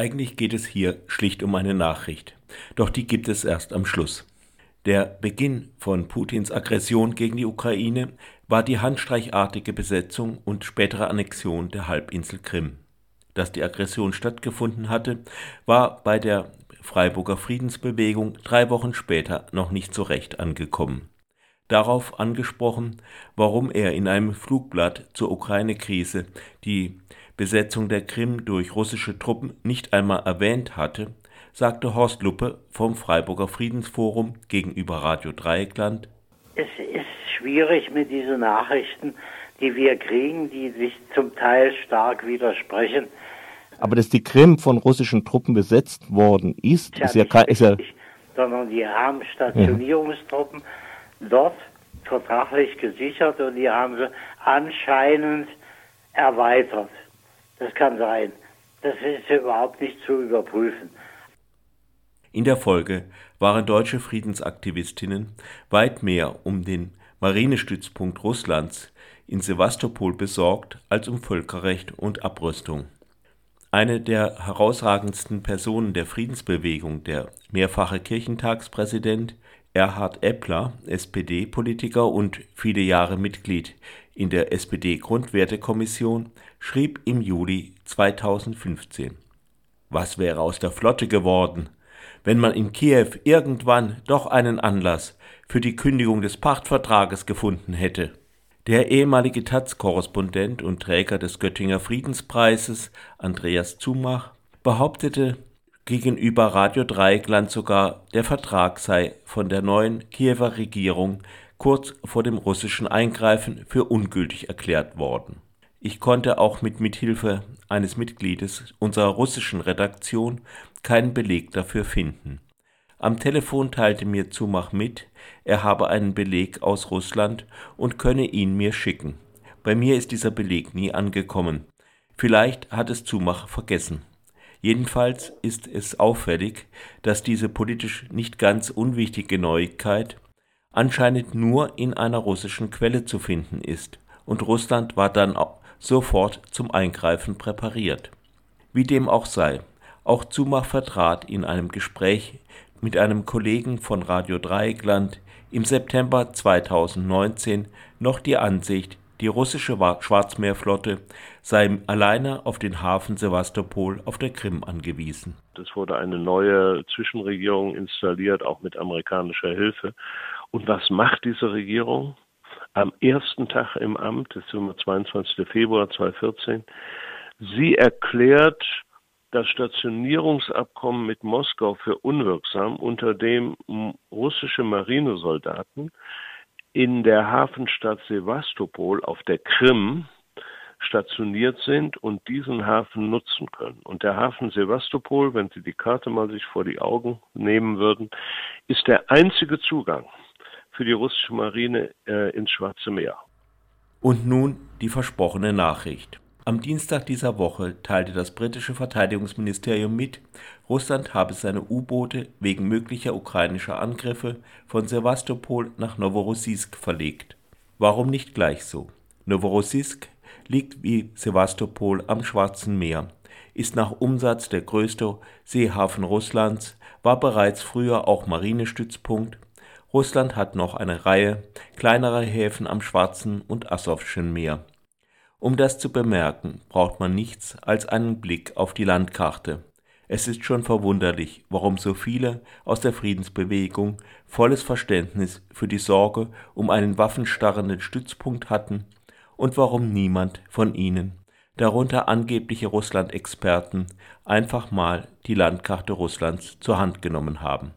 Eigentlich geht es hier schlicht um eine Nachricht, doch die gibt es erst am Schluss. Der Beginn von Putins Aggression gegen die Ukraine war die handstreichartige Besetzung und spätere Annexion der Halbinsel Krim. Dass die Aggression stattgefunden hatte, war bei der Freiburger Friedensbewegung drei Wochen später noch nicht so recht angekommen. Darauf angesprochen, warum er in einem Flugblatt zur Ukraine-Krise die Besetzung der Krim durch russische Truppen nicht einmal erwähnt hatte, sagte Horst Luppe vom Freiburger Friedensforum gegenüber Radio Dreieckland. Es ist schwierig mit diesen Nachrichten, die wir kriegen, die sich zum Teil stark widersprechen. Aber dass die Krim von russischen Truppen besetzt worden ist, ja, ist ja kein. Ist ja sondern die haben Stationierungstruppen ja. dort vertraglich gesichert und die haben sie anscheinend erweitert. Das kann sein. Das ist überhaupt nicht zu überprüfen. In der Folge waren deutsche Friedensaktivistinnen weit mehr um den Marinestützpunkt Russlands in Sewastopol besorgt als um Völkerrecht und Abrüstung. Eine der herausragendsten Personen der Friedensbewegung, der mehrfache Kirchentagspräsident Erhard Eppler, SPD-Politiker und viele Jahre Mitglied in der SPD-Grundwertekommission, schrieb im Juli 2015: Was wäre aus der Flotte geworden, wenn man in Kiew irgendwann doch einen Anlass für die Kündigung des Pachtvertrages gefunden hätte? Der ehemalige taz-Korrespondent und Träger des Göttinger Friedenspreises Andreas Zumach behauptete gegenüber Radio Dreieckland sogar, der Vertrag sei von der neuen Kiewer Regierung kurz vor dem russischen Eingreifen für ungültig erklärt worden. Ich konnte auch mit Mithilfe eines Mitgliedes unserer russischen Redaktion keinen Beleg dafür finden am Telefon teilte mir Zumach mit, er habe einen Beleg aus Russland und könne ihn mir schicken. Bei mir ist dieser Beleg nie angekommen. Vielleicht hat es Zumach vergessen. Jedenfalls ist es auffällig, dass diese politisch nicht ganz unwichtige Neuigkeit anscheinend nur in einer russischen Quelle zu finden ist, und Russland war dann sofort zum Eingreifen präpariert. Wie dem auch sei, auch Zumach vertrat in einem Gespräch mit einem Kollegen von Radio Dreieckland im September 2019 noch die Ansicht, die russische Schwarzmeerflotte sei alleine auf den Hafen Sevastopol auf der Krim angewiesen. Es wurde eine neue Zwischenregierung installiert, auch mit amerikanischer Hilfe. Und was macht diese Regierung? Am ersten Tag im Amt, das ist immer 22. Februar 2014, sie erklärt das Stationierungsabkommen mit Moskau für unwirksam, unter dem russische Marinesoldaten in der Hafenstadt Sevastopol auf der Krim stationiert sind und diesen Hafen nutzen können. Und der Hafen Sevastopol, wenn Sie die Karte mal sich vor die Augen nehmen würden, ist der einzige Zugang für die russische Marine äh, ins Schwarze Meer. Und nun die versprochene Nachricht. Am Dienstag dieser Woche teilte das britische Verteidigungsministerium mit, Russland habe seine U-Boote wegen möglicher ukrainischer Angriffe von Sewastopol nach Noworossiysk verlegt. Warum nicht gleich so? Noworossiysk liegt wie Sewastopol am Schwarzen Meer, ist nach Umsatz der größte Seehafen Russlands, war bereits früher auch Marinestützpunkt. Russland hat noch eine Reihe kleinerer Häfen am Schwarzen und Asowschen Meer um das zu bemerken, braucht man nichts als einen Blick auf die Landkarte. Es ist schon verwunderlich, warum so viele aus der Friedensbewegung volles Verständnis für die Sorge um einen waffenstarrenden Stützpunkt hatten und warum niemand von ihnen, darunter angebliche Russland-Experten, einfach mal die Landkarte Russlands zur Hand genommen haben